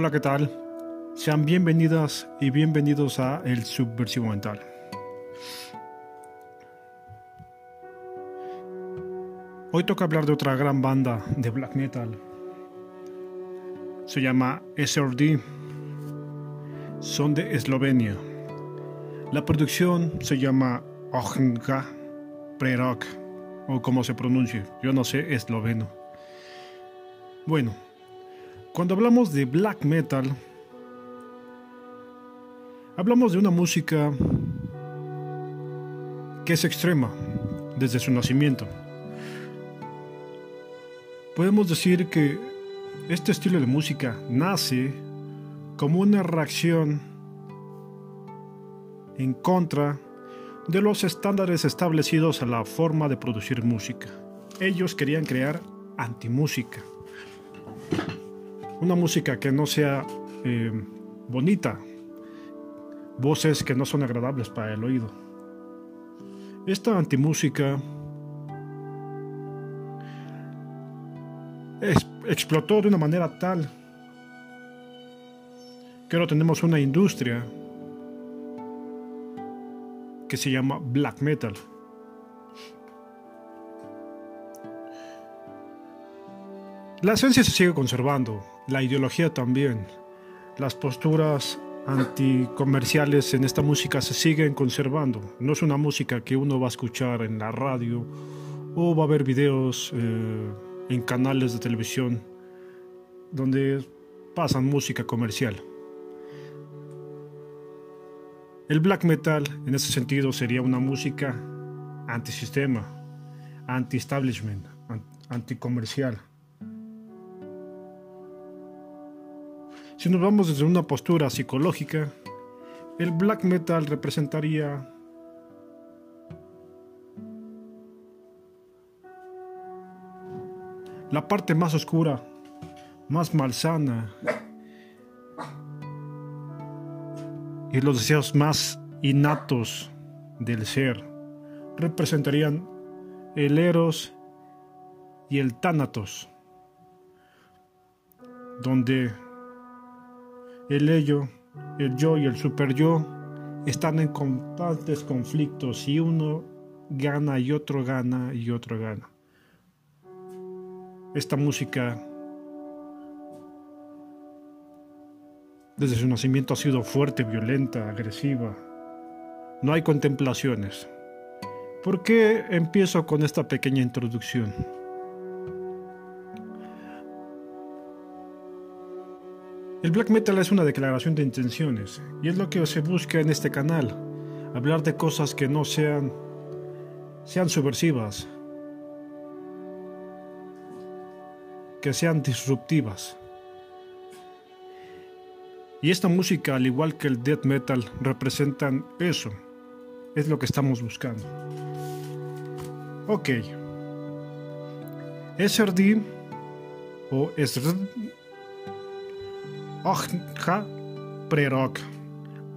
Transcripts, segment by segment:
Hola, ¿qué tal? Sean bienvenidas y bienvenidos a El Subversivo Mental. Hoy toca hablar de otra gran banda de black metal. Se llama SRD. Son de Eslovenia. La producción se llama Ohnga Prerok, o como se pronuncie, yo no sé esloveno. Bueno, cuando hablamos de black metal, hablamos de una música que es extrema desde su nacimiento. Podemos decir que este estilo de música nace como una reacción en contra de los estándares establecidos a la forma de producir música. Ellos querían crear antimúsica. Una música que no sea eh, bonita, voces que no son agradables para el oído. Esta antimúsica explotó de una manera tal que ahora tenemos una industria que se llama black metal. La esencia se sigue conservando, la ideología también. Las posturas anticomerciales en esta música se siguen conservando. No es una música que uno va a escuchar en la radio o va a ver videos eh, en canales de televisión donde pasan música comercial. El black metal en ese sentido sería una música antisistema, anti-establishment, anticomercial. Si nos vamos desde una postura psicológica, el black metal representaría la parte más oscura, más malsana y los deseos más innatos del ser representarían el eros y el tánatos, donde el ello, el yo y el super yo están en constantes conflictos y uno gana y otro gana y otro gana. Esta música Desde su nacimiento ha sido fuerte, violenta, agresiva. No hay contemplaciones. ¿Por qué empiezo con esta pequeña introducción? El black metal es una declaración de intenciones y es lo que se busca en este canal, hablar de cosas que no sean sean subversivas, que sean disruptivas. Y esta música, al igual que el death metal, representan eso. Es lo que estamos buscando. Ok. SRD o SRD Ojja Prerok,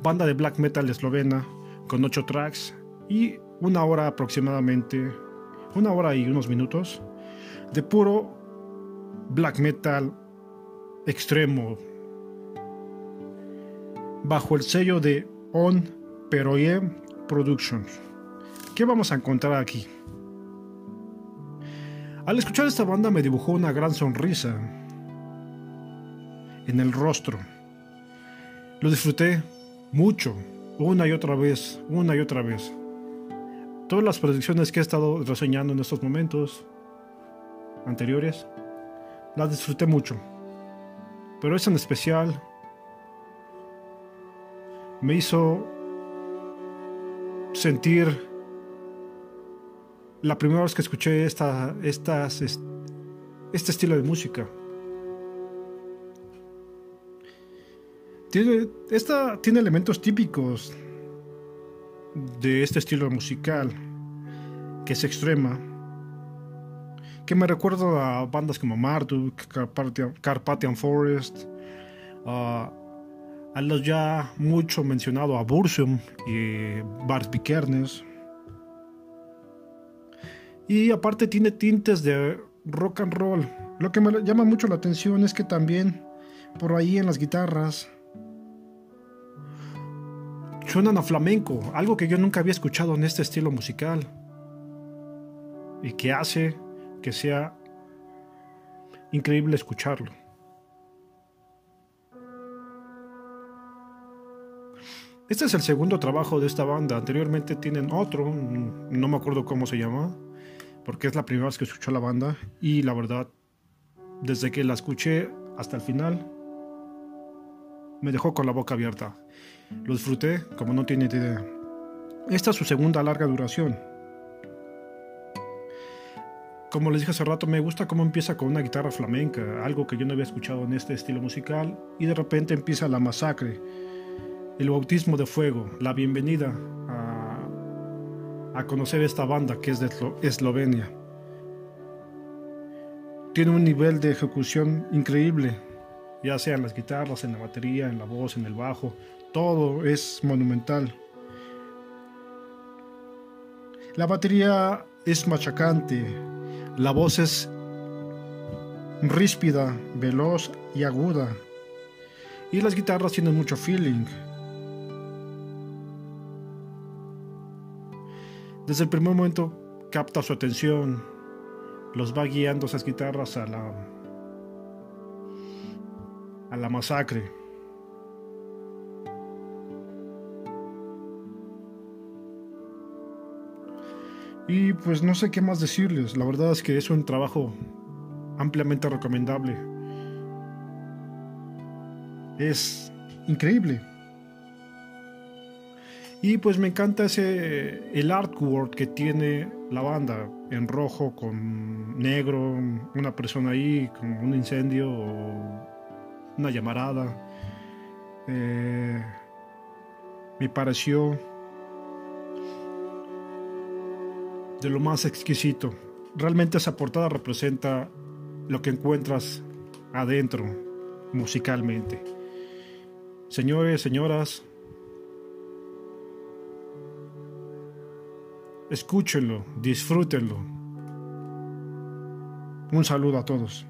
banda de black metal eslovena con 8 tracks y una hora aproximadamente, una hora y unos minutos de puro black metal extremo, bajo el sello de On Peroye Productions. ¿Qué vamos a encontrar aquí? Al escuchar esta banda me dibujó una gran sonrisa en el rostro. Lo disfruté mucho, una y otra vez, una y otra vez. Todas las predicciones que he estado reseñando en estos momentos anteriores, las disfruté mucho. Pero esa en especial me hizo sentir la primera vez que escuché esta, este estilo de música. Tiene, esta tiene elementos típicos de este estilo musical, que es extrema, que me recuerda a bandas como Marduk, Carpathian, Forest, a los ya mucho mencionado a y Bars Vikernes. Y aparte tiene tintes de rock and roll. Lo que me llama mucho la atención es que también por ahí en las guitarras suenan a flamenco, algo que yo nunca había escuchado en este estilo musical y que hace que sea increíble escucharlo. Este es el segundo trabajo de esta banda. Anteriormente tienen otro, no me acuerdo cómo se llama, porque es la primera vez que escucho la banda y la verdad, desde que la escuché hasta el final, me dejó con la boca abierta. Lo disfruté como no tiene idea. Esta es su segunda larga duración. Como les dije hace rato, me gusta cómo empieza con una guitarra flamenca, algo que yo no había escuchado en este estilo musical, y de repente empieza la masacre, el bautismo de fuego, la bienvenida a, a conocer esta banda que es de Eslovenia. Tiene un nivel de ejecución increíble, ya sea en las guitarras, en la batería, en la voz, en el bajo, todo es monumental. La batería es machacante, la voz es ríspida, veloz y aguda. Y las guitarras tienen mucho feeling. Desde el primer momento capta su atención, los va guiando esas guitarras a la a la masacre. Y pues no sé qué más decirles, la verdad es que es un trabajo ampliamente recomendable. Es increíble. Y pues me encanta ese el artwork que tiene la banda en rojo con negro, una persona ahí con un incendio o una llamarada. Eh, me pareció de lo más exquisito. Realmente esa portada representa lo que encuentras adentro musicalmente. Señores, señoras, escúchenlo, disfrútenlo. Un saludo a todos.